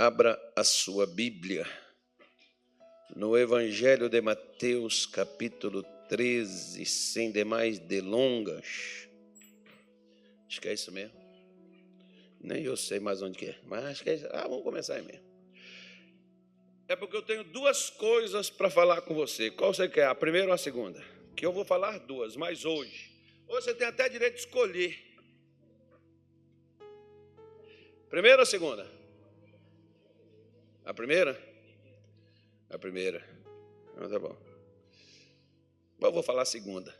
Abra a sua Bíblia no Evangelho de Mateus, capítulo 13, sem demais delongas. Acho que é isso mesmo. Nem eu sei mais onde que é, mas acho que é isso. Ah, vamos começar aí mesmo. É porque eu tenho duas coisas para falar com você. Qual você quer, a primeira ou a segunda? Que eu vou falar duas, mas hoje. Hoje você tem até direito de escolher. Primeira ou segunda? A primeira? A primeira. Então, tá bom. Mas eu vou falar a segunda.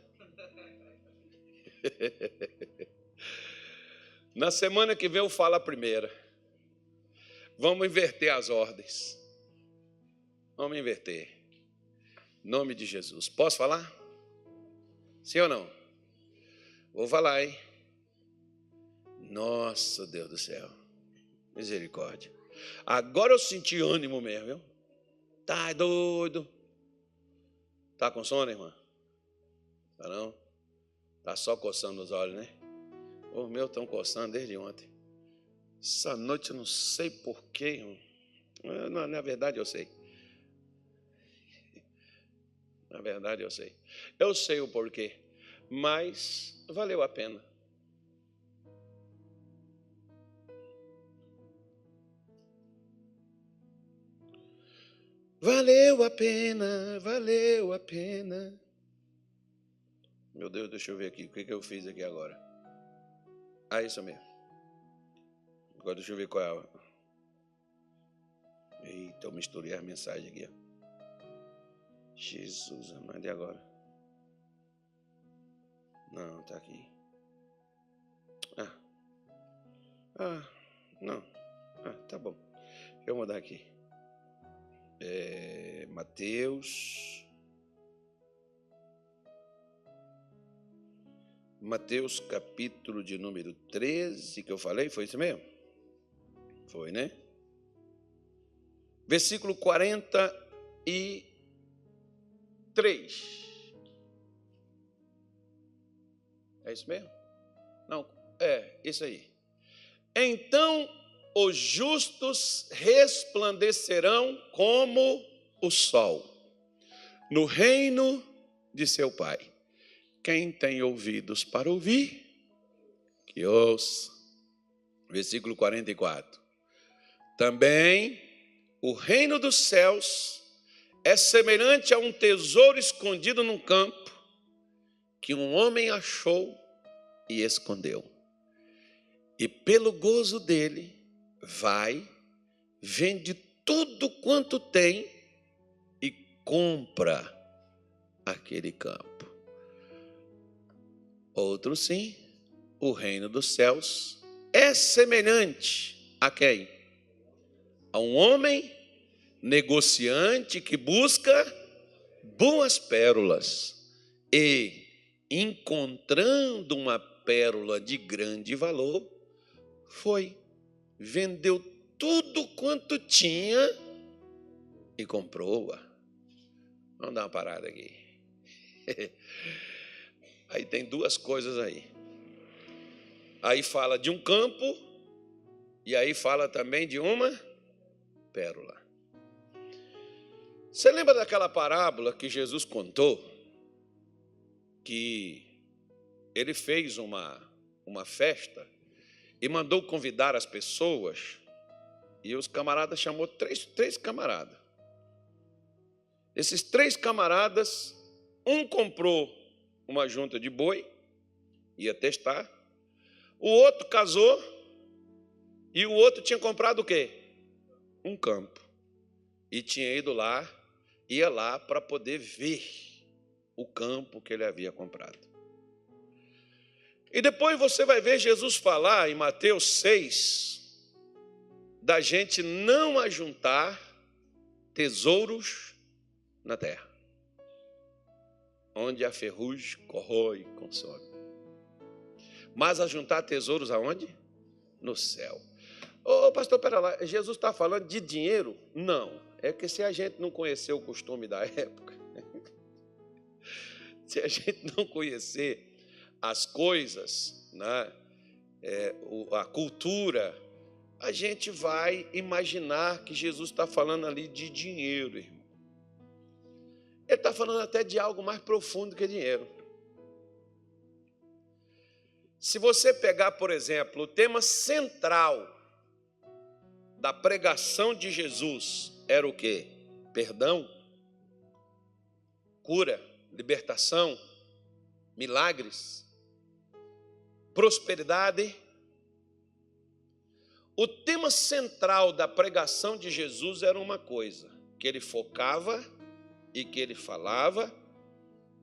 Na semana que vem eu falo a primeira. Vamos inverter as ordens. Vamos inverter. Nome de Jesus. Posso falar? Sim ou não? Vou falar, hein? Nossa, Deus do céu. Misericórdia. Agora eu senti ânimo mesmo, viu? Tá doido. Tá com sono, irmã? Tá não? Tá só coçando os olhos, né? Os meus estão coçando desde ontem. Essa noite eu não sei porquê. Na verdade eu sei. Na verdade eu sei. Eu sei o porquê. Mas valeu a pena. Valeu a pena, valeu a pena. Meu Deus, deixa eu ver aqui. O que, que eu fiz aqui agora? Ah, isso mesmo. Agora deixa eu ver qual é a. Eita, eu misturei as mensagens aqui. Ó. Jesus amado, e agora? Não, tá aqui. Ah. Ah, não. Ah, tá bom. Eu vou mudar aqui é, Mateus. Mateus capítulo de número 13, que eu falei, foi isso mesmo? Foi, né? Versículo 43. É isso mesmo? Não, é, isso aí. Então os justos resplandecerão como o sol no reino de seu Pai. Quem tem ouvidos para ouvir, que ouça. Versículo 44. Também o reino dos céus é semelhante a um tesouro escondido num campo que um homem achou e escondeu. E pelo gozo dele, vai, vende tudo quanto tem e compra aquele campo. Outro sim, o reino dos céus é semelhante a quem? A um homem negociante que busca boas pérolas e, encontrando uma pérola de grande valor, foi vendeu tudo quanto tinha e comprou-a. Vamos dar uma parada aqui. Aí tem duas coisas aí. Aí fala de um campo e aí fala também de uma pérola. Você lembra daquela parábola que Jesus contou? Que ele fez uma, uma festa e mandou convidar as pessoas. E os camaradas chamou três, três camaradas. Esses três camaradas, um comprou uma junta de boi, ia testar. O outro casou e o outro tinha comprado o quê? Um campo. E tinha ido lá, ia lá para poder ver o campo que ele havia comprado. E depois você vai ver Jesus falar em Mateus 6 da gente não ajuntar tesouros na terra, onde a ferrugem corrói e consome. Mas ajuntar tesouros aonde? No céu. Ô oh, pastor, pera lá, Jesus está falando de dinheiro? Não, é que se a gente não conhecer o costume da época, se a gente não conhecer as coisas, né? É, a cultura, a gente vai imaginar que Jesus está falando ali de dinheiro, irmão. Ele está falando até de algo mais profundo que dinheiro. Se você pegar, por exemplo, o tema central da pregação de Jesus era o quê? Perdão, cura, libertação, milagres, prosperidade. O tema central da pregação de Jesus era uma coisa, que ele focava e que ele falava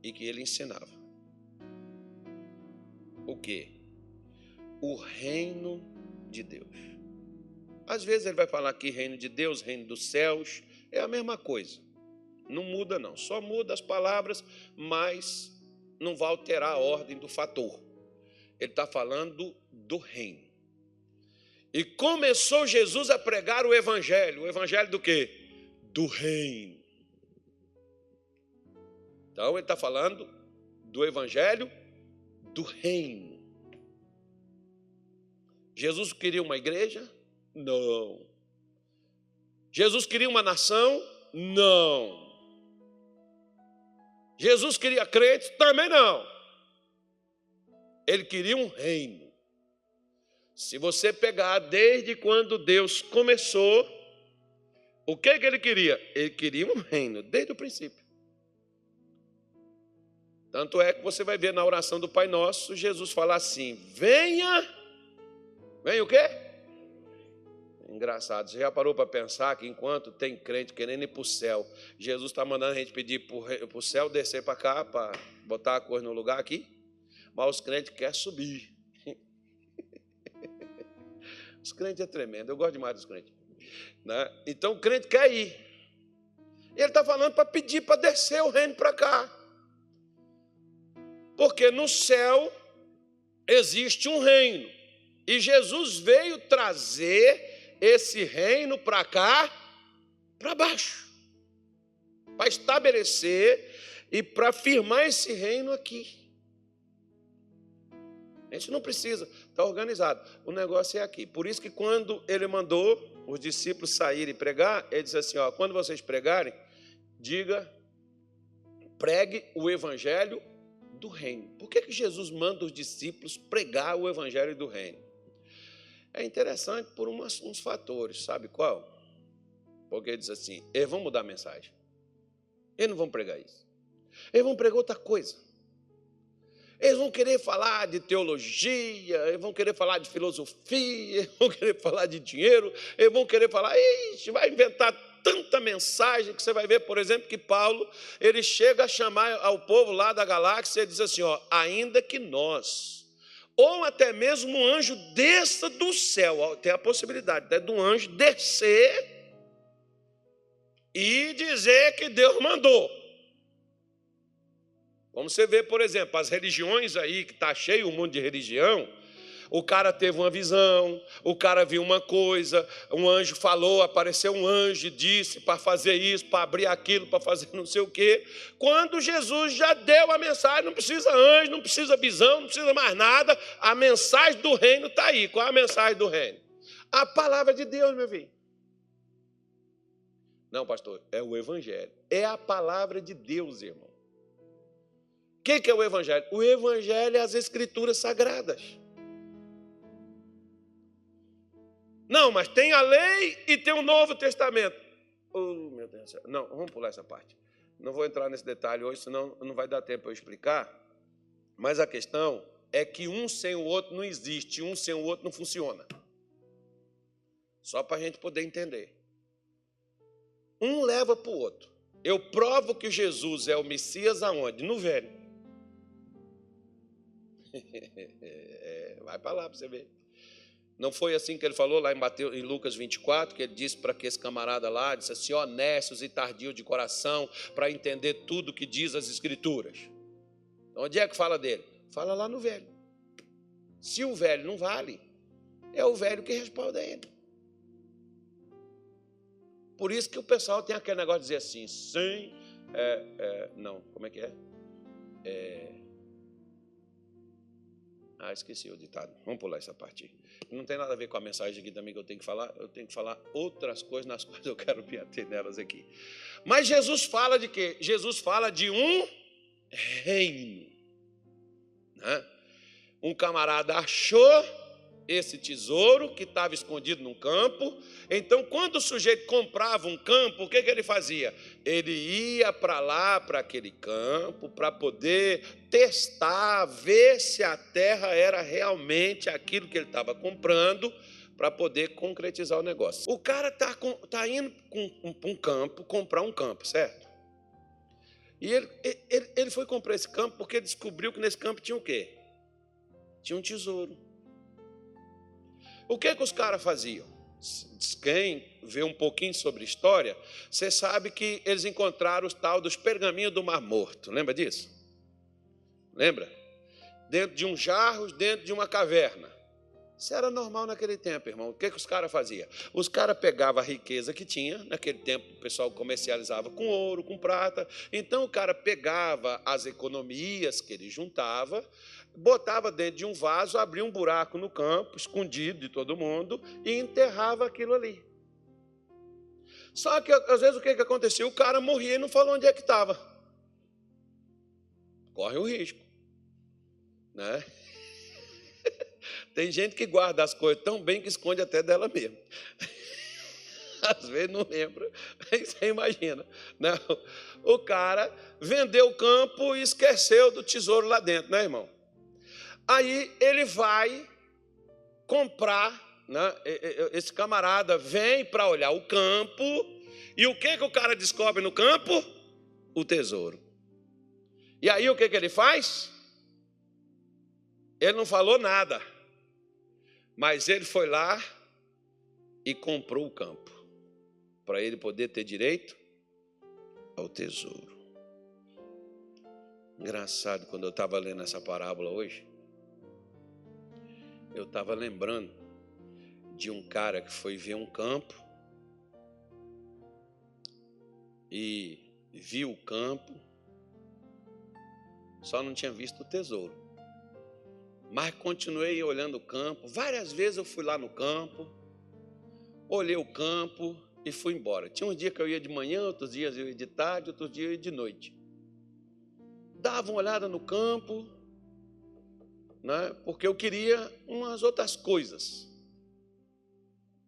e que ele ensinava. O que? O reino de Deus. Às vezes ele vai falar aqui reino de Deus, reino dos céus, é a mesma coisa. Não muda não, só muda as palavras, mas não vai alterar a ordem do fator. Ele está falando do reino. E começou Jesus a pregar o evangelho. O evangelho do quê? Do reino. Então ele está falando do evangelho do reino. Jesus queria uma igreja? Não. Jesus queria uma nação? Não. Jesus queria crentes? Também não. Ele queria um reino. Se você pegar desde quando Deus começou, o que, que ele queria? Ele queria um reino, desde o princípio. Tanto é que você vai ver na oração do Pai Nosso, Jesus falar assim: venha, venha o quê? Engraçado, você já parou para pensar que enquanto tem crente querendo ir para o céu, Jesus está mandando a gente pedir para o céu descer para cá, para botar a coisa no lugar aqui? Mas os crentes querem subir. Os crentes é tremendo, eu gosto demais dos crentes. Né? Então o crente quer ir. Ele está falando para pedir para descer o reino para cá. Porque no céu existe um reino. E Jesus veio trazer esse reino para cá, para baixo. Para estabelecer e para firmar esse reino aqui. A gente não precisa, está organizado. O negócio é aqui. Por isso que quando ele mandou os discípulos saírem e pregar, ele disse assim: ó, quando vocês pregarem, diga, pregue o evangelho do reino. Por que, que Jesus manda os discípulos pregar o evangelho do reino? É interessante por umas, uns fatores, sabe qual? Porque ele diz assim: eles vão mudar a mensagem. Eles não vão pregar isso. Eles vão pregar outra coisa. Eles vão querer falar de teologia, eles vão querer falar de filosofia, eles vão querer falar de dinheiro, eles vão querer falar, ixi, vai inventar tanta mensagem que você vai ver, por exemplo, que Paulo, ele chega a chamar ao povo lá da galáxia e diz assim, ó, ainda que nós, ou até mesmo um anjo desça do céu, tem a possibilidade né, do anjo descer e dizer que Deus mandou. Como você vê, por exemplo, as religiões aí, que está cheio o mundo de religião, o cara teve uma visão, o cara viu uma coisa, um anjo falou, apareceu um anjo, disse para fazer isso, para abrir aquilo, para fazer não sei o quê. Quando Jesus já deu a mensagem, não precisa anjo, não precisa visão, não precisa mais nada, a mensagem do reino está aí. Qual é a mensagem do reino? A palavra de Deus, meu filho. Não, pastor, é o Evangelho. É a palavra de Deus, irmão. O que é o Evangelho? O Evangelho é as Escrituras Sagradas. Não, mas tem a lei e tem o Novo Testamento. Oh, meu Deus do céu. Não, vamos pular essa parte. Não vou entrar nesse detalhe hoje, senão não vai dar tempo eu explicar. Mas a questão é que um sem o outro não existe, um sem o outro não funciona. Só para a gente poder entender. Um leva para o outro. Eu provo que Jesus é o Messias aonde? No velho. É, vai para lá para você ver. Não foi assim que ele falou lá em, Mateus, em Lucas 24, que ele disse para que esse camarada lá, disse assim, honestos e tardios de coração, para entender tudo que diz as Escrituras. Então, onde é que fala dele? Fala lá no velho. Se o velho não vale, é o velho que respalda ele. Por isso que o pessoal tem aquele negócio de dizer assim, sem. É, é, não, como é que é? é Ah, esqueci o ditado. Vamos pular essa parte. Não tem nada a ver com a mensagem aqui também que eu tenho que falar. Eu tenho que falar outras coisas nas quais eu quero me ater nelas aqui. Mas Jesus fala de quê? Jesus fala de um reino. Né? Um camarada achou esse tesouro que estava escondido num campo. Então, quando o sujeito comprava um campo, o que, que ele fazia? Ele ia para lá, para aquele campo, para poder testar, ver se a terra era realmente aquilo que ele estava comprando, para poder concretizar o negócio. O cara está tá indo para um campo, comprar um campo, certo? E ele, ele, ele foi comprar esse campo porque descobriu que nesse campo tinha o quê? Tinha um tesouro. O que, que os caras faziam? Quem vê um pouquinho sobre história, você sabe que eles encontraram os tal dos pergaminhos do Mar Morto. Lembra disso? Lembra? Dentro de um jarro, dentro de uma caverna. Isso era normal naquele tempo, irmão. O que, que os caras faziam? Os caras pegavam a riqueza que tinha, naquele tempo o pessoal comercializava com ouro, com prata. Então o cara pegava as economias que ele juntava, botava dentro de um vaso, abria um buraco no campo, escondido de todo mundo, e enterrava aquilo ali. Só que às vezes o que, que acontecia? O cara morria e não falou onde é que estava. Corre o risco. Né? Tem gente que guarda as coisas tão bem que esconde até dela mesma. Às vezes não lembra, você imagina. Não. O cara vendeu o campo e esqueceu do tesouro lá dentro, né, irmão? Aí ele vai comprar, né? esse camarada vem para olhar o campo, e o que, que o cara descobre no campo? O tesouro. E aí o que, que ele faz? Ele não falou nada, mas ele foi lá e comprou o campo, para ele poder ter direito ao tesouro. Engraçado, quando eu estava lendo essa parábola hoje, eu estava lembrando de um cara que foi ver um campo e viu o campo, só não tinha visto o tesouro. Mas continuei olhando o campo. Várias vezes eu fui lá no campo, olhei o campo e fui embora. Tinha uns dias que eu ia de manhã, outros dias eu ia de tarde, outros dias eu ia de noite. Dava uma olhada no campo, né? porque eu queria umas outras coisas.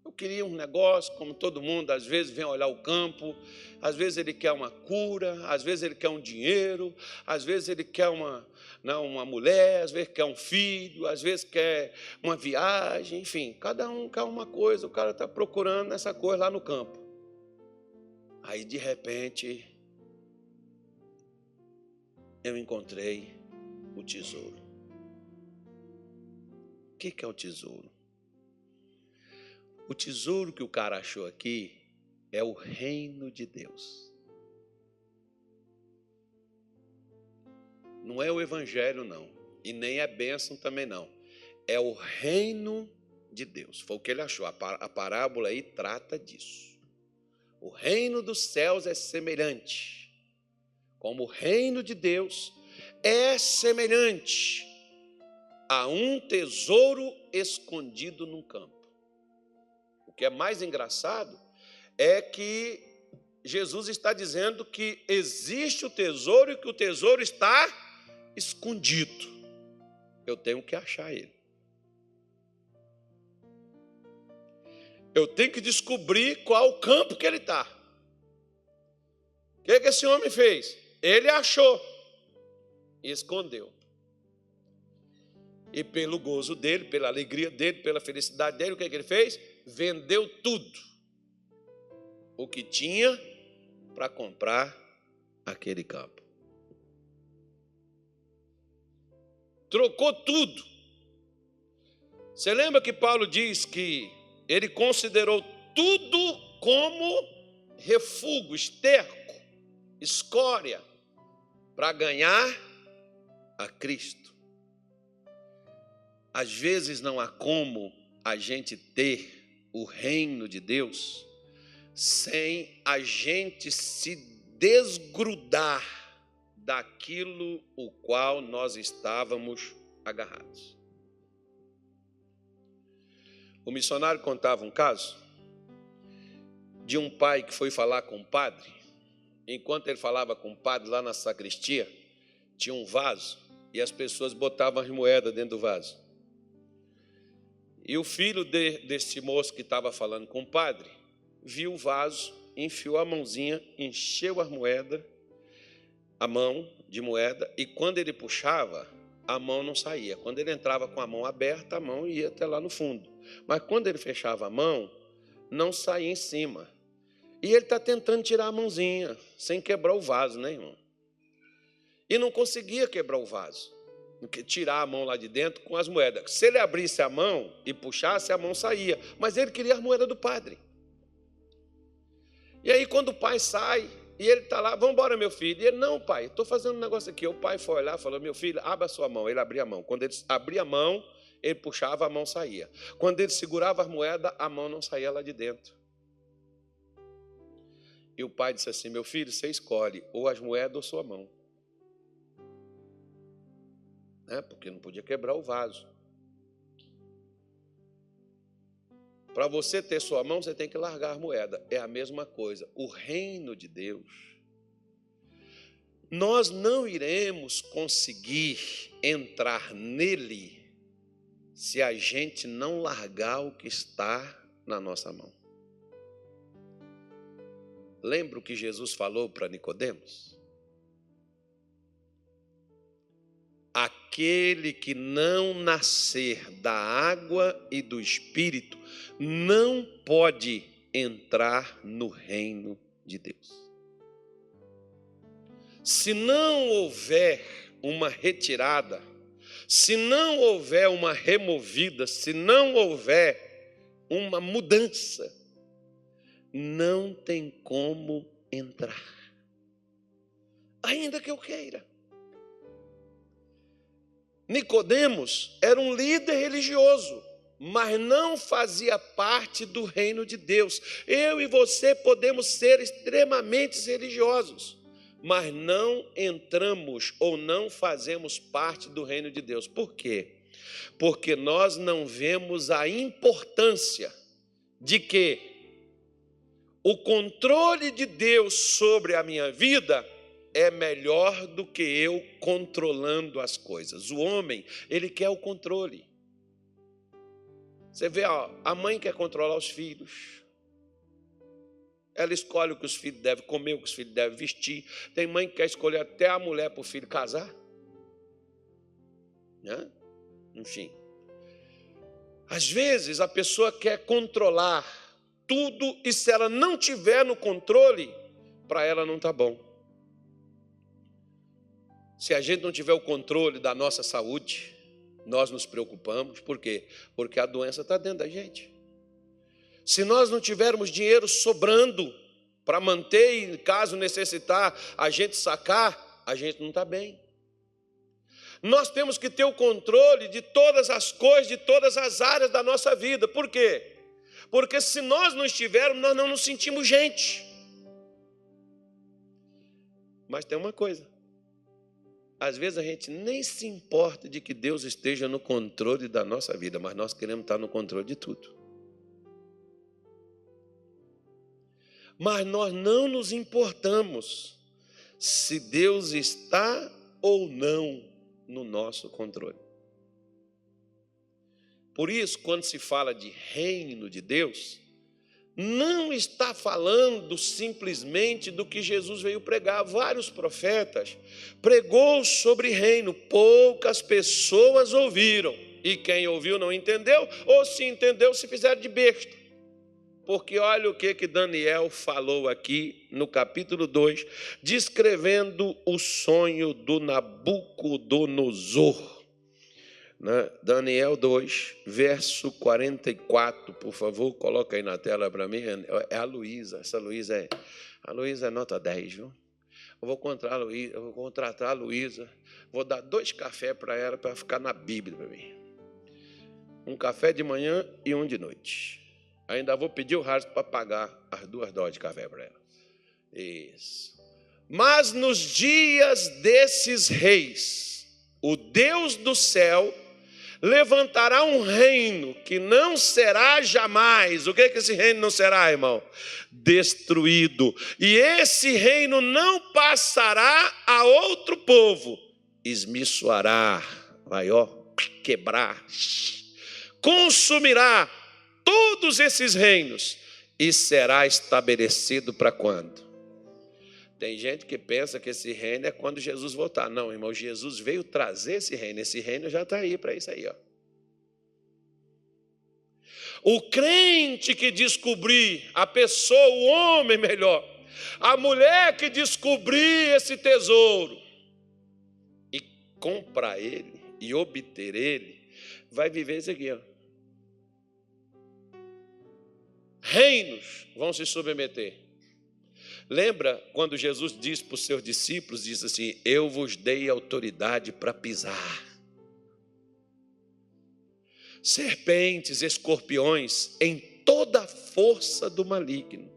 Eu queria um negócio, como todo mundo, às vezes vem olhar o campo, às vezes ele quer uma cura, às vezes ele quer um dinheiro, às vezes ele quer uma, não, uma mulher, às vezes quer um filho, às vezes quer uma viagem, enfim, cada um quer uma coisa, o cara está procurando essa coisa lá no campo. Aí de repente eu encontrei o tesouro que, que é o tesouro? O tesouro que o cara achou aqui é o reino de Deus. Não é o evangelho, não. E nem é bênção também, não. É o reino de Deus. Foi o que ele achou. A parábola aí trata disso. O reino dos céus é semelhante. Como o reino de Deus é semelhante a um tesouro escondido num campo. O que é mais engraçado é que Jesus está dizendo que existe o tesouro e que o tesouro está escondido. Eu tenho que achar ele. Eu tenho que descobrir qual o campo que ele está. O que, que esse homem fez? Ele achou e escondeu. E pelo gozo dele, pela alegria dele, pela felicidade dele, o que, é que ele fez? Vendeu tudo o que tinha para comprar aquele campo. Trocou tudo. Você lembra que Paulo diz que ele considerou tudo como refúgio, esterco, escória, para ganhar a Cristo. Às vezes não há como a gente ter o reino de Deus sem a gente se desgrudar daquilo o qual nós estávamos agarrados. O missionário contava um caso de um pai que foi falar com o padre. Enquanto ele falava com o padre lá na sacristia, tinha um vaso e as pessoas botavam as moedas dentro do vaso. E o filho de, desse moço que estava falando com o padre viu o vaso, enfiou a mãozinha, encheu as moedas, a mão de moeda, e quando ele puxava, a mão não saía. Quando ele entrava com a mão aberta, a mão ia até lá no fundo. Mas quando ele fechava a mão, não saía em cima. E ele está tentando tirar a mãozinha, sem quebrar o vaso, né, irmão? E não conseguia quebrar o vaso, tirar a mão lá de dentro com as moedas. Se ele abrisse a mão e puxasse, a mão saía. Mas ele queria as moedas do padre. E aí, quando o pai sai, e ele está lá, vamos embora, meu filho. E ele, não, pai, estou fazendo um negócio aqui. O pai foi olhar e falou: meu filho, abra a sua mão. Ele abria a mão. Quando ele abria a mão, ele puxava, a mão saía. Quando ele segurava as moedas, a mão não saía lá de dentro. E o pai disse assim: Meu filho, você escolhe ou as moedas ou sua mão. Né? Porque não podia quebrar o vaso. Para você ter sua mão, você tem que largar a moeda. É a mesma coisa. O reino de Deus. Nós não iremos conseguir entrar nele se a gente não largar o que está na nossa mão. Lembra o que Jesus falou para Nicodemos? Aquele que não nascer da água e do espírito não pode entrar no reino de Deus. Se não houver uma retirada, se não houver uma removida, se não houver uma mudança, não tem como entrar. Ainda que eu queira. Nicodemos era um líder religioso, mas não fazia parte do reino de Deus. Eu e você podemos ser extremamente religiosos, mas não entramos ou não fazemos parte do reino de Deus. Por quê? Porque nós não vemos a importância de que o controle de Deus sobre a minha vida é melhor do que eu controlando as coisas. O homem, ele quer o controle. Você vê, ó, a mãe quer controlar os filhos. Ela escolhe o que os filhos devem comer, o que os filhos devem vestir. Tem mãe que quer escolher até a mulher para o filho casar. Né? Enfim. Às vezes a pessoa quer controlar tudo e se ela não tiver no controle, para ela não está bom. Se a gente não tiver o controle da nossa saúde, nós nos preocupamos. Por quê? Porque a doença está dentro da gente. Se nós não tivermos dinheiro sobrando para manter e, caso necessitar, a gente sacar, a gente não está bem. Nós temos que ter o controle de todas as coisas, de todas as áreas da nossa vida. Por quê? Porque se nós não estivermos, nós não nos sentimos gente. Mas tem uma coisa. Às vezes a gente nem se importa de que Deus esteja no controle da nossa vida, mas nós queremos estar no controle de tudo. Mas nós não nos importamos se Deus está ou não no nosso controle. Por isso, quando se fala de reino de Deus, não está falando simplesmente do que Jesus veio pregar. Vários profetas pregou sobre reino, poucas pessoas ouviram. E quem ouviu não entendeu, ou se entendeu, se fizeram de besta. Porque olha o que, que Daniel falou aqui no capítulo 2, descrevendo o sonho do Nabucodonosor. Né? Daniel 2, verso 44, por favor, coloca aí na tela para mim. É a Luísa, essa Luísa é. A Luísa é nota 10, viu? Eu vou contratar a Luísa, vou contratar a Luísa, vou dar dois cafés para ela para ficar na Bíblia para mim. Um café de manhã e um de noite. Ainda vou pedir o Harris para pagar as duas doses de café para ela. Isso. Mas nos dias desses reis, o Deus do céu levantará um reino que não será jamais. O que, é que esse reino não será, irmão? Destruído. E esse reino não passará a outro povo. Esmiçoará, vai ó, quebrar, consumirá todos esses reinos e será estabelecido para quando? Tem gente que pensa que esse reino é quando Jesus voltar. Não, irmão, Jesus veio trazer esse reino. Esse reino já está aí para isso aí. Ó. O crente que descobrir, a pessoa, o homem melhor, a mulher que descobrir esse tesouro e comprar ele e obter ele, vai viver isso aqui. Ó. Reinos vão se submeter. Lembra quando Jesus disse para os seus discípulos, diz assim: "Eu vos dei autoridade para pisar serpentes, escorpiões, em toda a força do maligno,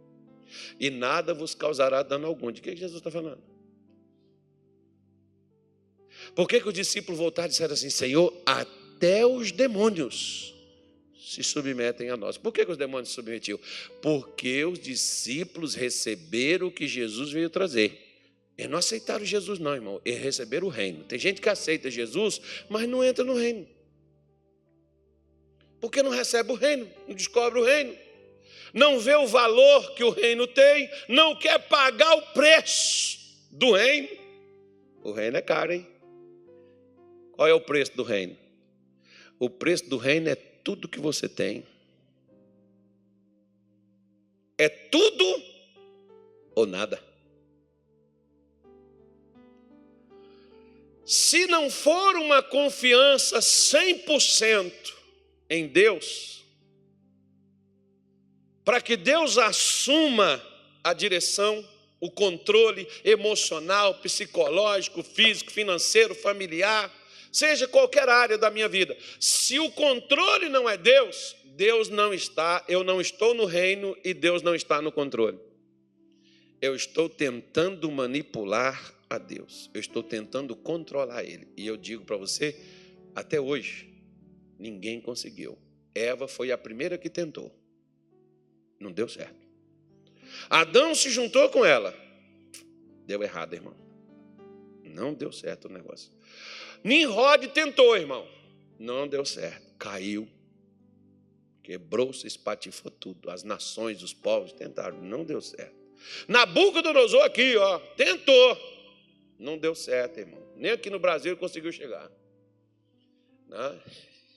e nada vos causará dano algum". De que Jesus está falando? Por que, que os discípulos voltaram e disseram assim: Senhor, até os demônios se submetem a nós. Por que, que os demônios se submetiam? Porque os discípulos receberam o que Jesus veio trazer. Eles não aceitaram Jesus, não, irmão. Eles receberam o reino. Tem gente que aceita Jesus, mas não entra no reino. Porque não recebe o reino, não descobre o reino. Não vê o valor que o reino tem, não quer pagar o preço do reino. O reino é caro, hein? Qual é o preço do reino? O preço do reino é tudo que você tem. É tudo ou nada. Se não for uma confiança 100% em Deus, para que Deus assuma a direção, o controle emocional, psicológico, físico, financeiro, familiar, seja qualquer área da minha vida. Se o controle não é Deus, Deus não está, eu não estou no reino e Deus não está no controle. Eu estou tentando manipular a Deus, eu estou tentando controlar Ele. E eu digo para você, até hoje, ninguém conseguiu. Eva foi a primeira que tentou, não deu certo. Adão se juntou com ela, deu errado, irmão. Não deu certo o negócio. Nimrod tentou, irmão. Não deu certo. Caiu. Quebrou-se, espatifou tudo. As nações, os povos tentaram. Não deu certo. Nabucodonosor aqui, ó, tentou. Não deu certo, irmão. Nem aqui no Brasil ele conseguiu chegar. Não,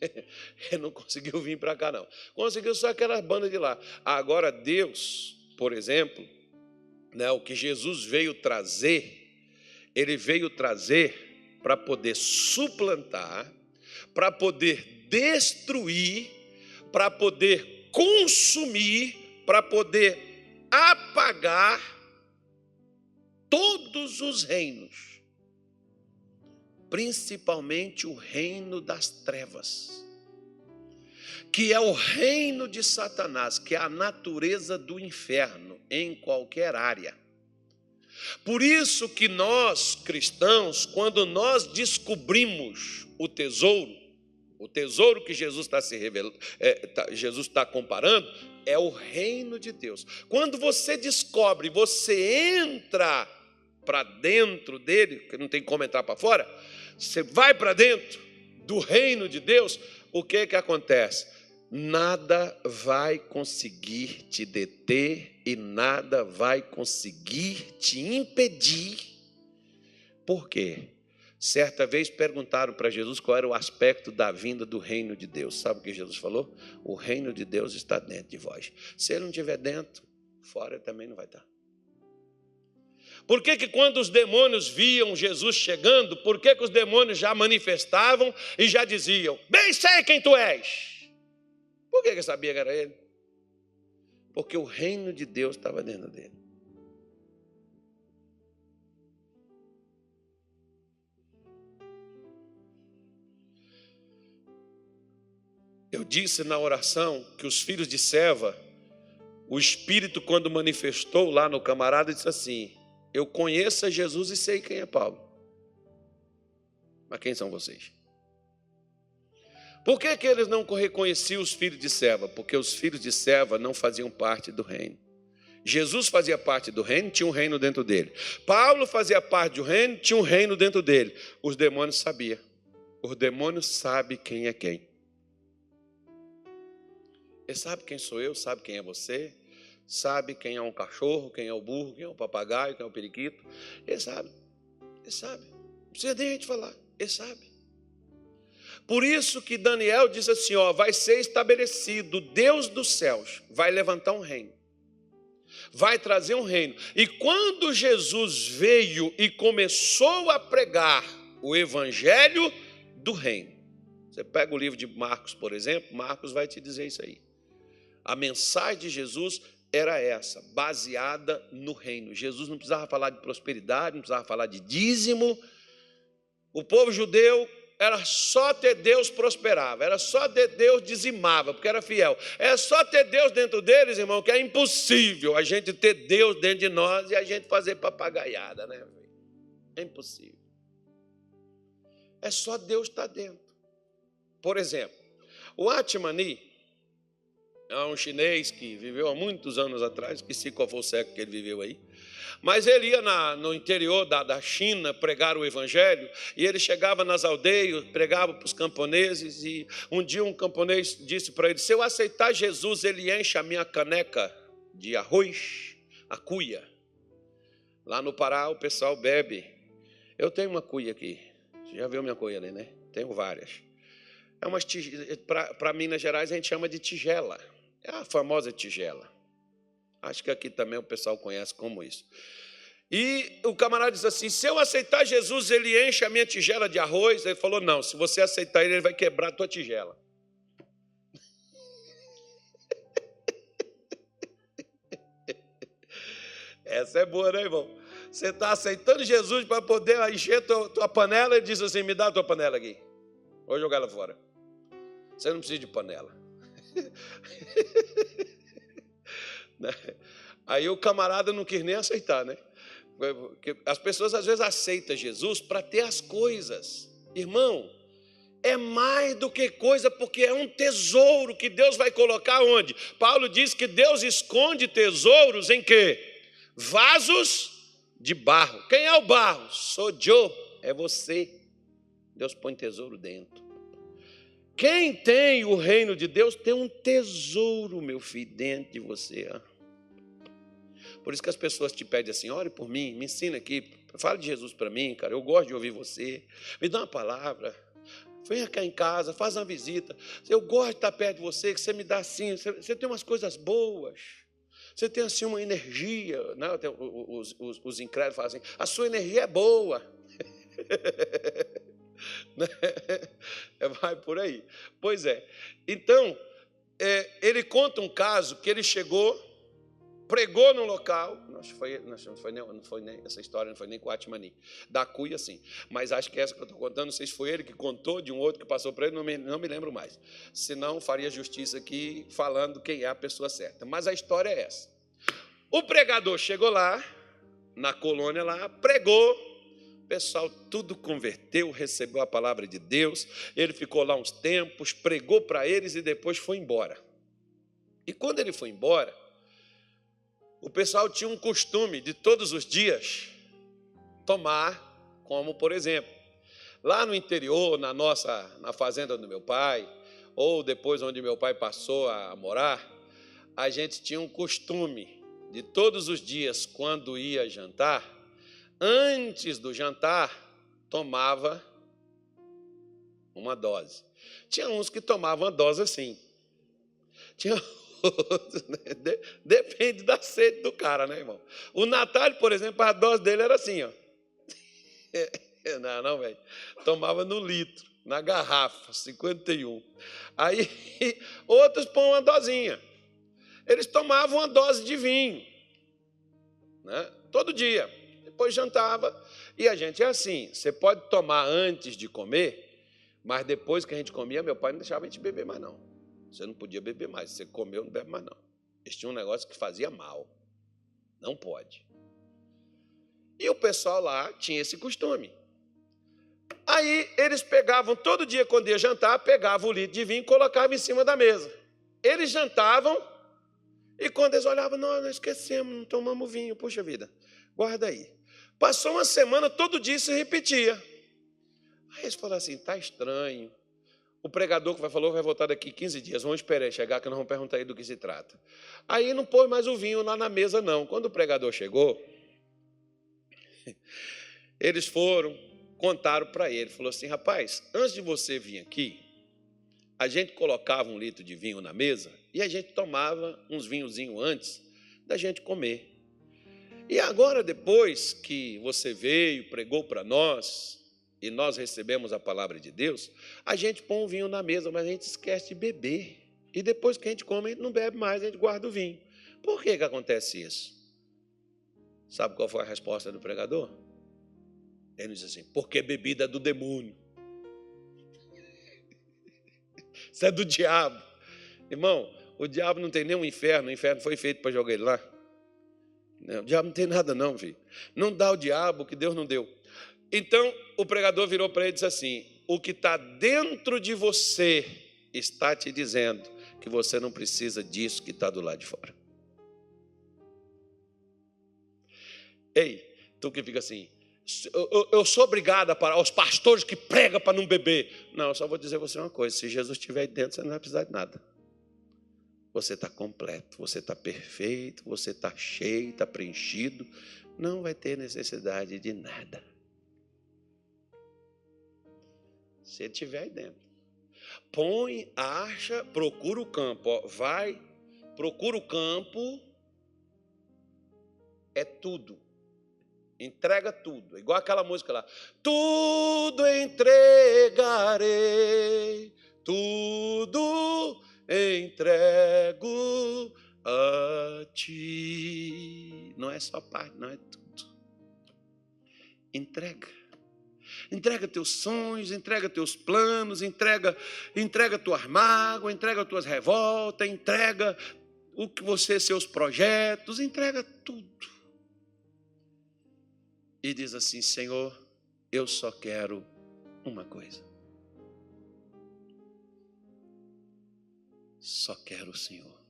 ele não conseguiu vir para cá, não. Conseguiu só aquelas bandas de lá. Agora, Deus, por exemplo, né, o que Jesus veio trazer, ele veio trazer para poder suplantar, para poder destruir, para poder consumir, para poder apagar todos os reinos, principalmente o reino das trevas, que é o reino de Satanás, que é a natureza do inferno em qualquer área. Por isso que nós, cristãos, quando nós descobrimos o tesouro, o tesouro que Jesus está se revelando, é, tá, Jesus está comparando, é o reino de Deus. Quando você descobre, você entra para dentro dele, que não tem como entrar para fora, você vai para dentro do reino de Deus, o que que acontece? Nada vai conseguir te deter e nada vai conseguir te impedir. Por quê? Certa vez perguntaram para Jesus qual era o aspecto da vinda do reino de Deus. Sabe o que Jesus falou? O reino de Deus está dentro de vós. Se ele não estiver dentro, fora também não vai estar. Por que, que quando os demônios viam Jesus chegando, por que, que os demônios já manifestavam e já diziam: Bem sei quem tu és? Por que ele sabia que era ele? Porque o reino de Deus estava dentro dele. Eu disse na oração que os filhos de Seva, o Espírito, quando manifestou lá no camarada, disse assim: Eu conheço a Jesus e sei quem é Paulo. Mas quem são vocês? Por que, que eles não reconheciam os filhos de serva? Porque os filhos de serva não faziam parte do reino. Jesus fazia parte do reino, tinha um reino dentro dele. Paulo fazia parte do reino, tinha um reino dentro dele. Os demônios sabiam. Os demônios sabem quem é quem. Ele sabe quem sou eu, sabe quem é você, sabe quem é um cachorro, quem é o burro, quem é o papagaio, quem é o periquito. Ele sabe. Ele sabe. Não precisa nem a gente falar. Ele sabe. Por isso que Daniel diz assim: ó, vai ser estabelecido, Deus dos céus vai levantar um reino. Vai trazer um reino. E quando Jesus veio e começou a pregar o evangelho do reino. Você pega o livro de Marcos, por exemplo, Marcos vai te dizer isso aí. A mensagem de Jesus era essa, baseada no reino. Jesus não precisava falar de prosperidade, não precisava falar de dízimo. O povo judeu era só ter Deus prosperava, era só ter Deus dizimava, porque era fiel. É só ter Deus dentro deles, irmão, que é impossível a gente ter Deus dentro de nós e a gente fazer papagaiada, né? É impossível. É só Deus estar dentro. Por exemplo, o Atmani, é um chinês que viveu há muitos anos atrás, que se qual foi o século que ele viveu aí. Mas ele ia na, no interior da, da China pregar o evangelho, e ele chegava nas aldeias, pregava para os camponeses, e um dia um camponês disse para ele: Se eu aceitar Jesus, ele enche a minha caneca de arroz, a cuia. Lá no Pará o pessoal bebe. Eu tenho uma cuia aqui. Você já viu minha cuia ali, né? Tenho várias. É umas para Minas Gerais a gente chama de tigela. É a famosa tigela. Acho que aqui também o pessoal conhece como isso. E o camarada disse assim: se eu aceitar Jesus, ele enche a minha tigela de arroz. Ele falou: não, se você aceitar ele, ele vai quebrar a tua tigela. Essa é boa, né, irmão? Você está aceitando Jesus para poder encher tua, tua panela e diz assim: me dá a tua panela aqui. Vou jogar ela fora. Você não precisa de panela. Né? Aí o camarada não quis nem aceitar, né? As pessoas às vezes aceitam Jesus para ter as coisas. Irmão, é mais do que coisa, porque é um tesouro que Deus vai colocar onde? Paulo diz que Deus esconde tesouros em quê? Vasos de barro. Quem é o barro? Sou é você. Deus põe tesouro dentro. Quem tem o reino de Deus tem um tesouro, meu filho, dentro de você. Por isso que as pessoas te pedem assim: ore por mim, me ensina aqui, fala de Jesus para mim, cara. Eu gosto de ouvir você. Me dá uma palavra. Venha cá em casa, faz uma visita. Eu gosto de estar perto de você, que você me dá assim. Você, tem umas coisas boas. Você tem assim uma energia. Né? Os, os, os incrédulos falam assim: a sua energia é boa. Né? Vai por aí. Pois é. Então, é, ele conta um caso que ele chegou, pregou no local, não foi, não foi, nem, não foi nem, essa história não foi nem com Atmani, da cuia sim, mas acho que essa que eu estou contando, não sei se foi ele que contou de um outro que passou para ele, não me, não me lembro mais. Senão faria justiça aqui falando quem é a pessoa certa. Mas a história é essa. O pregador chegou lá, na colônia lá, pregou, o pessoal tudo converteu, recebeu a palavra de Deus. Ele ficou lá uns tempos, pregou para eles e depois foi embora. E quando ele foi embora, o pessoal tinha um costume de todos os dias tomar, como por exemplo, lá no interior, na nossa, na fazenda do meu pai, ou depois onde meu pai passou a morar, a gente tinha um costume de todos os dias, quando ia jantar, antes do jantar, tomava uma dose. Tinha uns que tomavam a dose assim. Tinha outros, né? Depende da sede do cara, né, irmão? O Natália, por exemplo, a dose dele era assim, ó. Não, não, velho. Tomava no litro, na garrafa, 51. Aí, outros põem uma dosinha. Eles tomavam uma dose de vinho, né? Todo dia depois jantava. E a gente é assim: você pode tomar antes de comer, mas depois que a gente comia, meu pai não deixava a gente beber mais, não. Você não podia beber mais. Você comeu, não bebe mais, não. Eles tinham um negócio que fazia mal. Não pode. E o pessoal lá tinha esse costume. Aí eles pegavam, todo dia quando ia jantar, pegavam o litro de vinho e colocavam em cima da mesa. Eles jantavam e quando eles olhavam, nós, nós esquecemos, não tomamos vinho, puxa vida, guarda aí. Passou uma semana, todo dia se repetia. Aí eles falaram assim: está estranho. O pregador que vai falou vai voltar daqui 15 dias. Vamos esperar chegar, que nós vamos perguntar aí do que se trata. Aí não pôs mais o vinho lá na mesa, não. Quando o pregador chegou, eles foram, contaram para ele. Falou assim: rapaz, antes de você vir aqui, a gente colocava um litro de vinho na mesa e a gente tomava uns vinhozinhos antes da gente comer. E agora, depois que você veio, pregou para nós, e nós recebemos a palavra de Deus, a gente põe o vinho na mesa, mas a gente esquece de beber. E depois que a gente come, a gente não bebe mais, a gente guarda o vinho. Por que, que acontece isso? Sabe qual foi a resposta do pregador? Ele diz assim: porque bebida é do demônio. Isso é do diabo. Irmão, o diabo não tem nenhum inferno, o inferno foi feito para jogar ele lá. O diabo não tem nada, não, filho. Não dá o diabo que Deus não deu. Então o pregador virou para ele e disse assim: O que está dentro de você está te dizendo que você não precisa disso que está do lado de fora. Ei, tu que fica assim, eu, eu sou obrigado a parar, os pastores que pregam para não beber. Não, eu só vou dizer você uma coisa: se Jesus estiver aí dentro, você não vai precisar de nada. Você está completo, você está perfeito, você está cheio, está preenchido, não vai ter necessidade de nada. Se ele estiver aí dentro. Põe, acha, procura o campo. Ó, vai, procura o campo. É tudo. Entrega tudo. Igual aquela música lá. Tudo entregarei. Tudo entrego a ti. Não é só parte, não é tudo. Entrega. Entrega teus sonhos, entrega teus planos, entrega, entrega tuas mágoas, entrega tuas revoltas, entrega o que você, seus projetos, entrega tudo. E diz assim: Senhor, eu só quero uma coisa. Só quero o Senhor.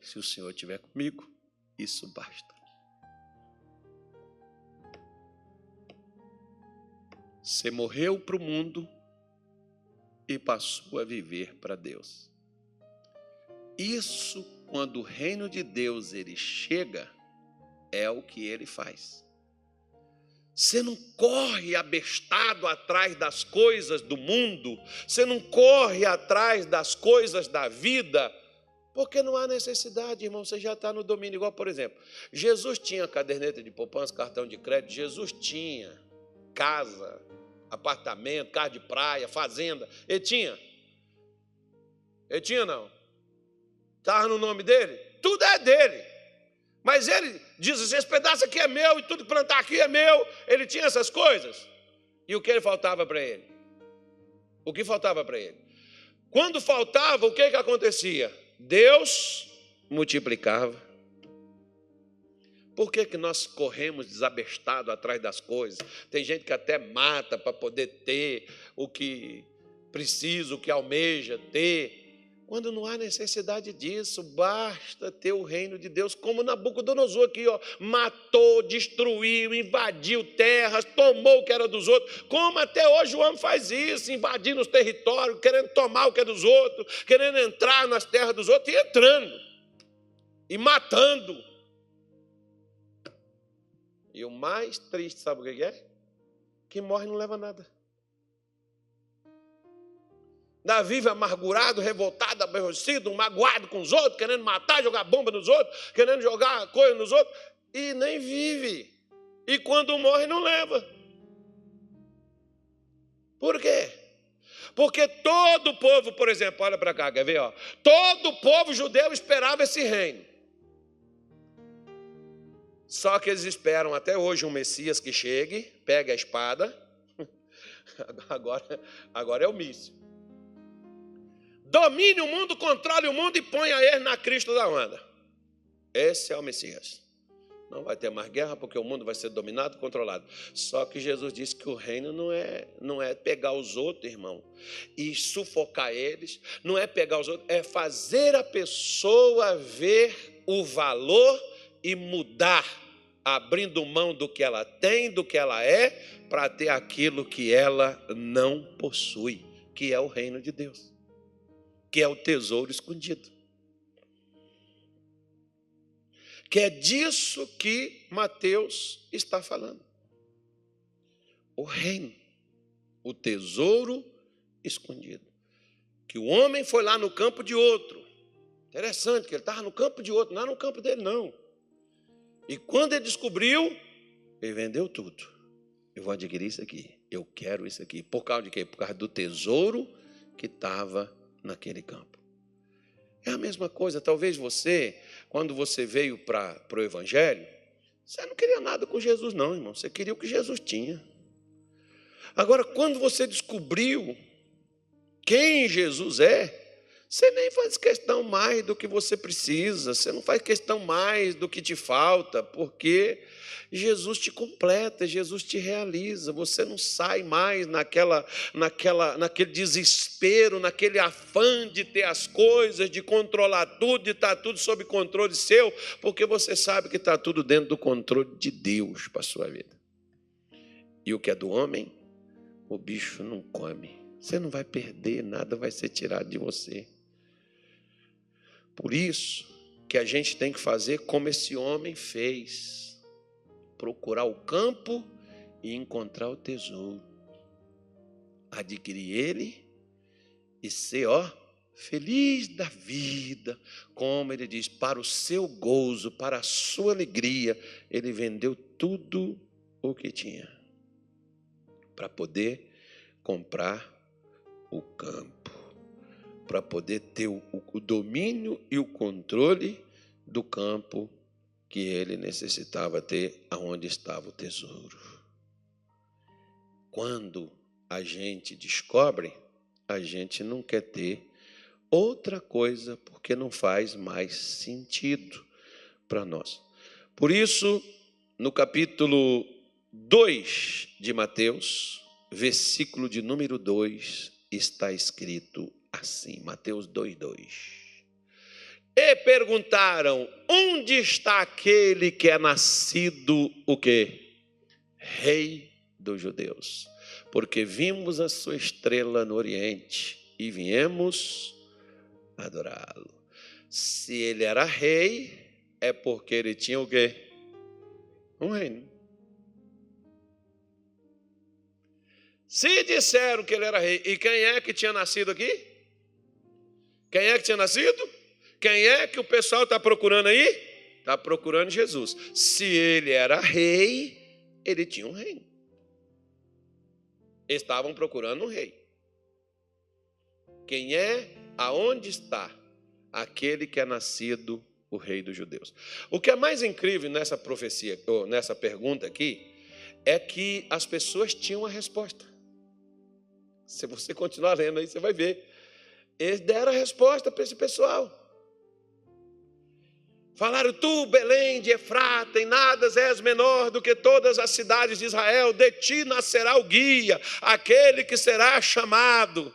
Se o Senhor estiver comigo, isso basta. Você morreu para o mundo e passou a viver para Deus. Isso, quando o reino de Deus ele chega, é o que ele faz. Você não corre abestado atrás das coisas do mundo, você não corre atrás das coisas da vida, porque não há necessidade, irmão, você já está no domínio. Igual, por exemplo, Jesus tinha caderneta de poupança, cartão de crédito, Jesus tinha casa, apartamento, carro de praia, fazenda. Ele tinha? Ele tinha não? Estava no nome dele? Tudo é dele. Mas ele diz assim: esse pedaço aqui é meu e tudo que plantar aqui é meu. Ele tinha essas coisas. E o que ele faltava para ele? O que faltava para ele? Quando faltava, o que, que acontecia? Deus multiplicava. Por que, que nós corremos desabestado atrás das coisas? Tem gente que até mata para poder ter o que precisa, o que almeja ter. Quando não há necessidade disso, basta ter o reino de Deus, como Nabucodonosor aqui, ó, matou, destruiu, invadiu terras, tomou o que era dos outros, como até hoje o homem faz isso, invadindo os territórios, querendo tomar o que é dos outros, querendo entrar nas terras dos outros e entrando, e matando. E o mais triste, sabe o que é? Quem morre não leva nada. Davi vive amargurado, revoltado, aborrecido, magoado com os outros, querendo matar, jogar bomba nos outros, querendo jogar coisa nos outros, e nem vive. E quando morre, não leva. Por quê? Porque todo o povo, por exemplo, olha para cá, quer ver? Ó, todo o povo judeu esperava esse reino. Só que eles esperam até hoje um Messias que chegue, pegue a espada. Agora, agora é o míssil domine o mundo, controle o mundo e ponha ele na Cristo da onda. Esse é o Messias. Não vai ter mais guerra porque o mundo vai ser dominado, controlado. Só que Jesus disse que o reino não é, não é pegar os outros, irmão, e sufocar eles, não é pegar os outros, é fazer a pessoa ver o valor e mudar, abrindo mão do que ela tem, do que ela é, para ter aquilo que ela não possui, que é o reino de Deus, que é o tesouro escondido. que é disso que Mateus está falando. O reino, o tesouro escondido. Que o homem foi lá no campo de outro. Interessante que ele estava no campo de outro, não era no campo dele, não. E quando ele descobriu, ele vendeu tudo. Eu vou adquirir isso aqui. Eu quero isso aqui. Por causa de quê? Por causa do tesouro que estava naquele campo. É a mesma coisa. Talvez você quando você veio para o Evangelho, você não queria nada com Jesus, não, irmão. Você queria o que Jesus tinha. Agora, quando você descobriu quem Jesus é, você nem faz questão mais do que você precisa, você não faz questão mais do que te falta, porque Jesus te completa, Jesus te realiza. Você não sai mais naquela, naquela, naquele desespero, naquele afã de ter as coisas, de controlar tudo, de estar tudo sob controle seu, porque você sabe que está tudo dentro do controle de Deus para a sua vida. E o que é do homem, o bicho não come. Você não vai perder, nada vai ser tirado de você. Por isso que a gente tem que fazer como esse homem fez procurar o campo e encontrar o tesouro. Adquirir ele e ser, ó, feliz da vida. Como ele diz, para o seu gozo, para a sua alegria, ele vendeu tudo o que tinha para poder comprar o campo, para poder ter o, o domínio e o controle do campo que ele necessitava ter aonde estava o tesouro. Quando a gente descobre, a gente não quer ter outra coisa porque não faz mais sentido para nós. Por isso, no capítulo 2 de Mateus, versículo de número 2, está escrito assim, Mateus 2:2. E perguntaram: Onde está aquele que é nascido o quê? Rei dos judeus. Porque vimos a sua estrela no oriente e viemos adorá-lo. Se ele era rei, é porque ele tinha o quê? Um reino. Se disseram que ele era rei, e quem é que tinha nascido aqui? Quem é que tinha nascido? Quem é que o pessoal está procurando aí? Está procurando Jesus. Se ele era rei, ele tinha um reino. Estavam procurando um rei. Quem é, aonde está aquele que é nascido o rei dos judeus? O que é mais incrível nessa profecia, ou nessa pergunta aqui, é que as pessoas tinham a resposta. Se você continuar lendo aí, você vai ver. Eles deram a resposta para esse pessoal. Falaram, tu, Belém de Efrata, em nada és menor do que todas as cidades de Israel, de ti nascerá o guia, aquele que será chamado.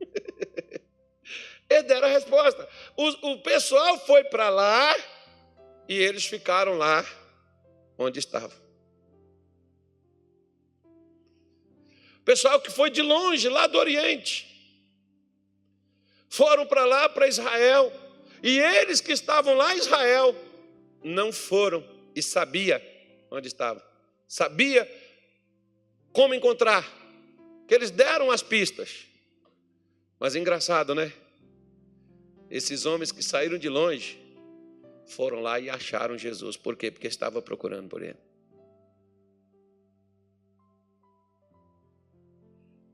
Eles deram a resposta. O, o pessoal foi para lá e eles ficaram lá onde estavam. Pessoal que foi de longe, lá do Oriente, foram para lá, para Israel, e eles que estavam lá em Israel não foram e sabia onde estava. Sabia como encontrar. Que eles deram as pistas. Mas engraçado, né? Esses homens que saíram de longe foram lá e acharam Jesus. Por quê? Porque estava procurando por ele.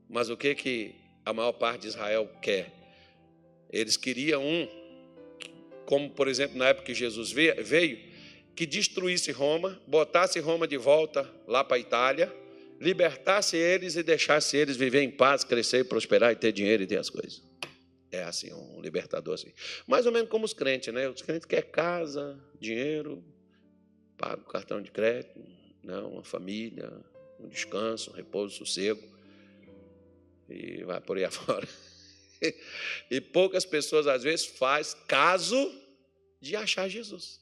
Mas o que que a maior parte de Israel quer? Eles queriam um como por exemplo na época que Jesus veio, que destruísse Roma, botasse Roma de volta lá para a Itália, libertasse eles e deixasse eles viver em paz, crescer, prosperar e ter dinheiro e ter as coisas. É assim, um libertador assim. Mais ou menos como os crentes, né? Os crentes querem casa, dinheiro, paga o cartão de crédito, não, uma família, um descanso, um repouso, um sossego, e vai por aí afora. E poucas pessoas, às vezes, faz caso de achar Jesus.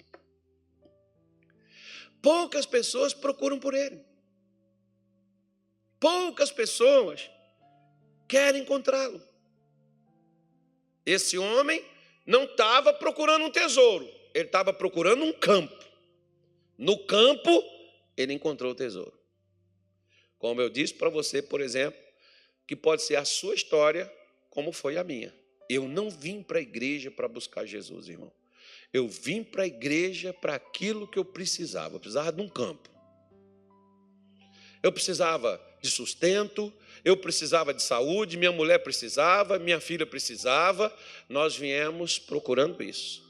Poucas pessoas procuram por Ele. Poucas pessoas querem encontrá-lo. Esse homem não estava procurando um tesouro, ele estava procurando um campo. No campo, ele encontrou o tesouro. Como eu disse para você, por exemplo, que pode ser a sua história, como foi a minha. Eu não vim para a igreja para buscar Jesus, irmão. Eu vim para a igreja para aquilo que eu precisava. Eu precisava de um campo. Eu precisava de sustento, eu precisava de saúde, minha mulher precisava, minha filha precisava. Nós viemos procurando isso.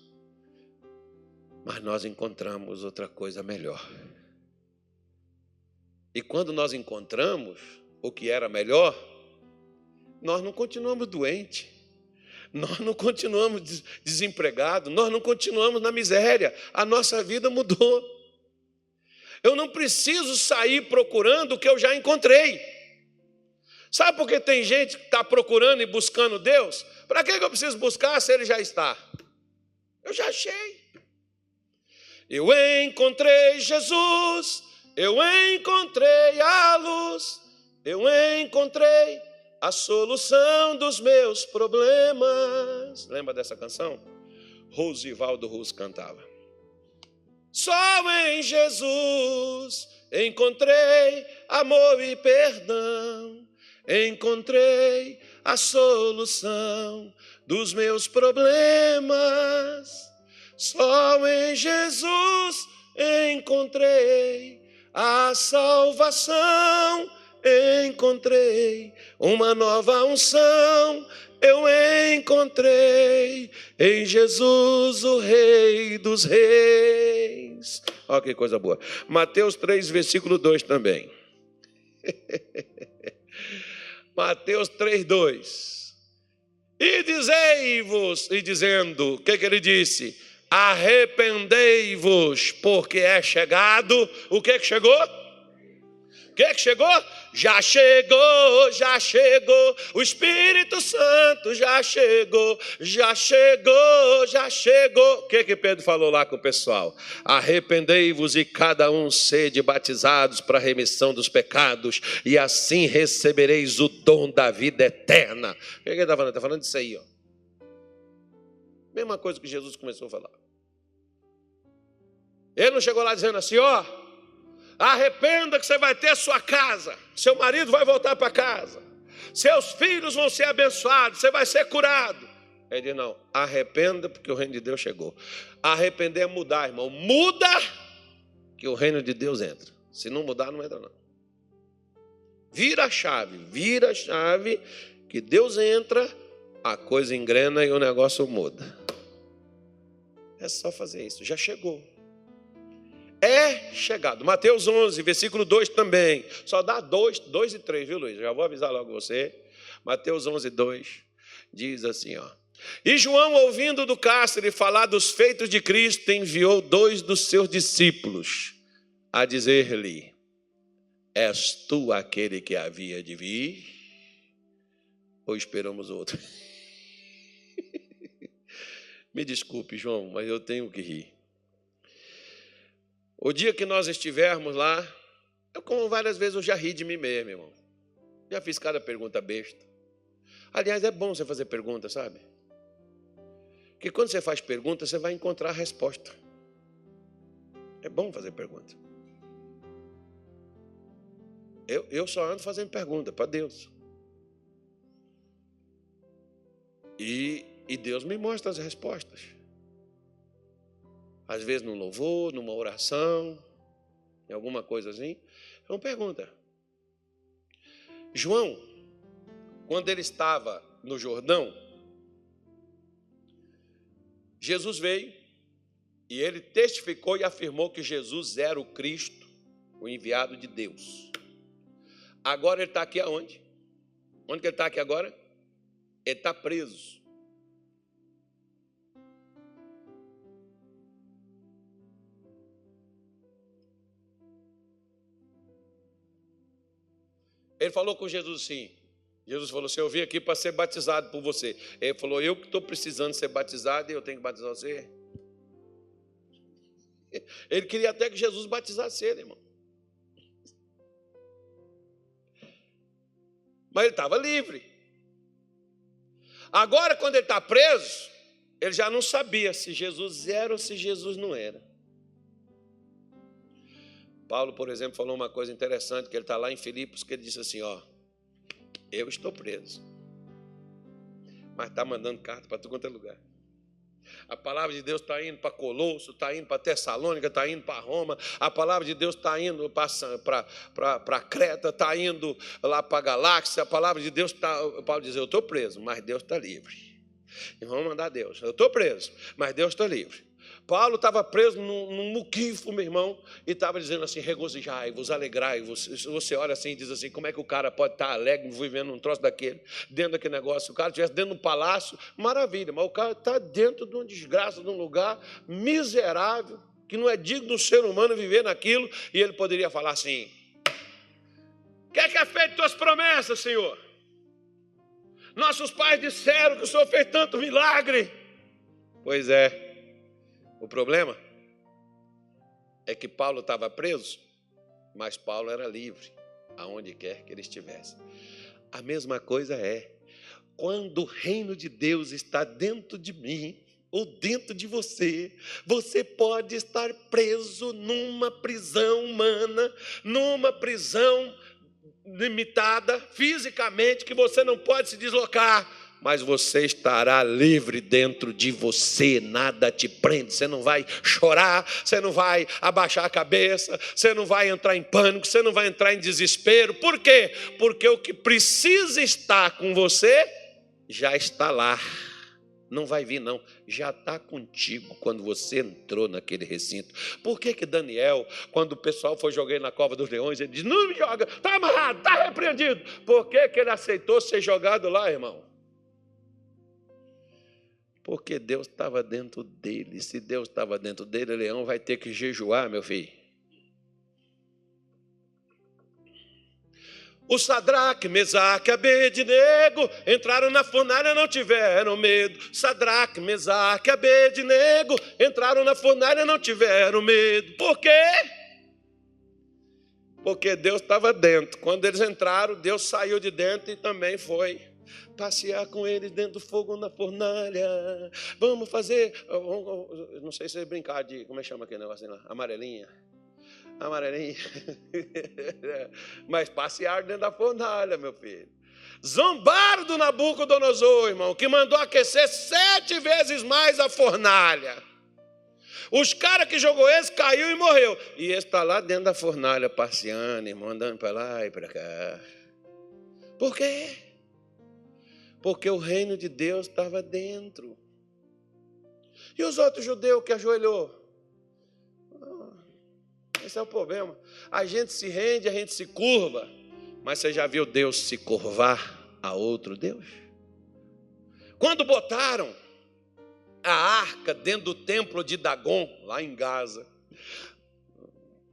Mas nós encontramos outra coisa melhor. E quando nós encontramos o que era melhor, nós não continuamos doentes, nós não continuamos desempregados, nós não continuamos na miséria, a nossa vida mudou. Eu não preciso sair procurando o que eu já encontrei. Sabe por que tem gente que está procurando e buscando Deus? Para que eu preciso buscar se Ele já está? Eu já achei. Eu encontrei Jesus, eu encontrei a luz, eu encontrei a solução dos meus problemas. Lembra dessa canção? Rosivaldo Rus cantava. Só em Jesus encontrei amor e perdão, encontrei a solução dos meus problemas. Só em Jesus encontrei a salvação encontrei uma nova unção, eu encontrei em Jesus, o Rei dos Reis. Olha que coisa boa. Mateus 3, versículo 2 também. Mateus 3, 2. E dizei-vos, e dizendo, o que, que ele disse? Arrependei-vos, porque é chegado. O que que chegou? O que que chegou? Já chegou, já chegou, o Espírito Santo já chegou, já chegou, já chegou. O que que Pedro falou lá com o pessoal? Arrependei-vos e cada um sede batizados para a remissão dos pecados, e assim recebereis o dom da vida eterna. O que, que ele está falando? Está falando disso aí, ó. Mesma coisa que Jesus começou a falar. Ele não chegou lá dizendo assim, ó, arrependa que você vai ter sua casa, seu marido vai voltar para casa, seus filhos vão ser abençoados, você vai ser curado. Ele diz, não, arrependa porque o reino de Deus chegou. Arrepender é mudar, irmão. Muda que o reino de Deus entra. Se não mudar, não entra não. Vira a chave, vira a chave que Deus entra, a coisa engrena e o negócio muda. É só fazer isso, já chegou é chegado. Mateus 11, versículo 2 também. Só dá 2, 2 e 3, viu, Luiz? Já vou avisar logo você. Mateus 11, 2 diz assim, ó. E João, ouvindo do cárcere falar dos feitos de Cristo, enviou dois dos seus discípulos a dizer-lhe: És tu aquele que havia de vir? Ou esperamos outro? Me desculpe, João, mas eu tenho que rir. O dia que nós estivermos lá, eu, como várias vezes, eu já ri de mim mesmo, irmão. Já fiz cada pergunta besta. Aliás, é bom você fazer pergunta, sabe? Porque quando você faz pergunta, você vai encontrar a resposta. É bom fazer pergunta. Eu, eu só ando fazendo pergunta para Deus. E, e Deus me mostra as respostas às vezes no louvor, numa oração, em alguma coisa assim. Então pergunta. João, quando ele estava no Jordão, Jesus veio e ele testificou e afirmou que Jesus era o Cristo, o enviado de Deus. Agora ele está aqui aonde? Onde que ele está aqui agora? Ele está preso. Ele falou com Jesus assim. Jesus falou assim: Eu vim aqui para ser batizado por você. Ele falou: Eu que estou precisando ser batizado e eu tenho que batizar você. Ele queria até que Jesus batizasse ele, irmão. Mas ele estava livre. Agora, quando ele está preso, ele já não sabia se Jesus era ou se Jesus não era. Paulo, por exemplo, falou uma coisa interessante, que ele está lá em Filipos, que ele disse assim, ó, eu estou preso, mas está mandando carta para tudo quanto é lugar. A palavra de Deus está indo para Colosso, está indo para Tessalônica, está indo para Roma. A palavra de Deus está indo para Creta, está indo lá para a galáxia. A palavra de Deus está. Paulo diz: Eu estou preso, mas Deus está livre. E vamos mandar Deus. Eu estou preso, mas Deus está livre. Paulo estava preso num, num muquifo, meu irmão, e estava dizendo assim: regozijai-vos, alegrai-vos. Você olha assim e diz assim: como é que o cara pode estar alegre vivendo um troço daquele, dentro daquele negócio? Se o cara estivesse dentro de um palácio, maravilha, mas o cara está dentro de uma desgraça, de um lugar miserável, que não é digno do ser humano viver naquilo, e ele poderia falar assim: o que é que é feito tuas promessas, Senhor? Nossos pais disseram que o Senhor fez tanto milagre. Pois é, o problema é que Paulo estava preso, mas Paulo era livre, aonde quer que ele estivesse. A mesma coisa é quando o reino de Deus está dentro de mim, ou dentro de você, você pode estar preso numa prisão humana, numa prisão limitada fisicamente, que você não pode se deslocar mas você estará livre dentro de você, nada te prende, você não vai chorar, você não vai abaixar a cabeça, você não vai entrar em pânico, você não vai entrar em desespero, por quê? Porque o que precisa estar com você já está lá, não vai vir, não, já está contigo quando você entrou naquele recinto. Por que, que Daniel, quando o pessoal foi jogar na cova dos leões, ele diz: Não me joga, está amarrado, está repreendido. Por que, que ele aceitou ser jogado lá, irmão? Porque Deus estava dentro dele. Se Deus estava dentro dele, leão vai ter que jejuar, meu filho. O Sadraque, Mesaque, Abednego entraram na fornalha, não tiveram medo. Sadraque, Mesaque, Abednego entraram na fornalha, não tiveram medo. Por quê? Porque Deus estava dentro. Quando eles entraram, Deus saiu de dentro e também foi passear com eles dentro do fogo na fornalha. Vamos fazer, não sei se é brincar de, como é que chama aquele negócio lá? Amarelinha. Amarelinha. Mas passear dentro da fornalha, meu filho. Zombaram do Nabucodonosor, irmão, que mandou aquecer sete vezes mais a fornalha. Os caras que jogou esse caiu e morreu. E esse está lá dentro da fornalha, passeando, irmão, andando para lá e para cá. Por quê? Porque o reino de Deus estava dentro. E os outros judeus que ajoelhou? Ah, esse é o problema. A gente se rende, a gente se curva, mas você já viu Deus se curvar a outro Deus? Quando botaram a arca dentro do templo de Dagon, lá em Gaza,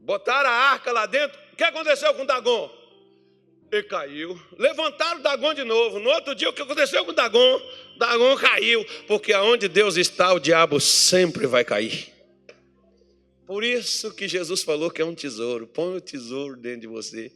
botaram a arca lá dentro, o que aconteceu com Dagon? Ele caiu. Levantaram Dagon de novo. No outro dia, o que aconteceu com Dagon? Dagon caiu. Porque aonde Deus está, o diabo sempre vai cair. Por isso que Jesus falou que é um tesouro. Põe o tesouro dentro de você.